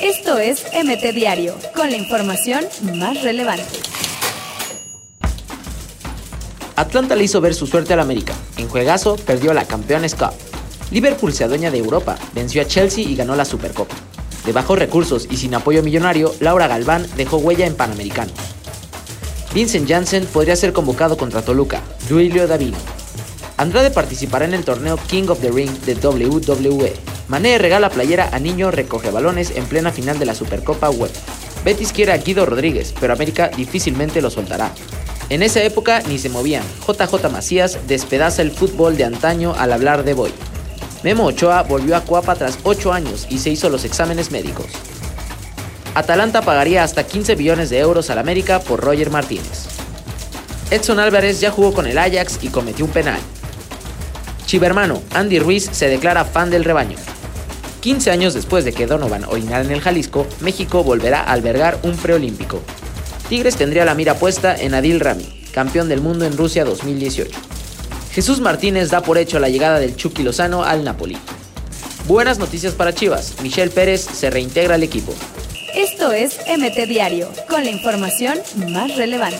Esto es MT Diario, con la información más relevante. Atlanta le hizo ver su suerte al América. En juegazo perdió la Campeones Cup. Liverpool se adueña de Europa, venció a Chelsea y ganó la Supercopa. De bajos recursos y sin apoyo millonario, Laura Galván dejó huella en Panamericano. Vincent Janssen podría ser convocado contra Toluca, Duilio Davino. Andrade participará en el torneo King of the Ring de WWE. Mané regala playera a Niño recoge balones en plena final de la Supercopa Web. Betis quiere a Guido Rodríguez, pero América difícilmente lo soltará. En esa época ni se movían. JJ Macías despedaza el fútbol de antaño al hablar de Boy. Memo Ochoa volvió a Cuapa tras 8 años y se hizo los exámenes médicos. Atalanta pagaría hasta 15 billones de euros al América por Roger Martínez. Edson Álvarez ya jugó con el Ajax y cometió un penal. Chivermano, Andy Ruiz se declara fan del rebaño. 15 años después de que Donovan orinara en el Jalisco, México volverá a albergar un preolímpico. Tigres tendría la mira puesta en Adil Rami, campeón del mundo en Rusia 2018. Jesús Martínez da por hecho la llegada del Chucky Lozano al Napoli. Buenas noticias para Chivas, Michelle Pérez se reintegra al equipo. Esto es MT Diario, con la información más relevante.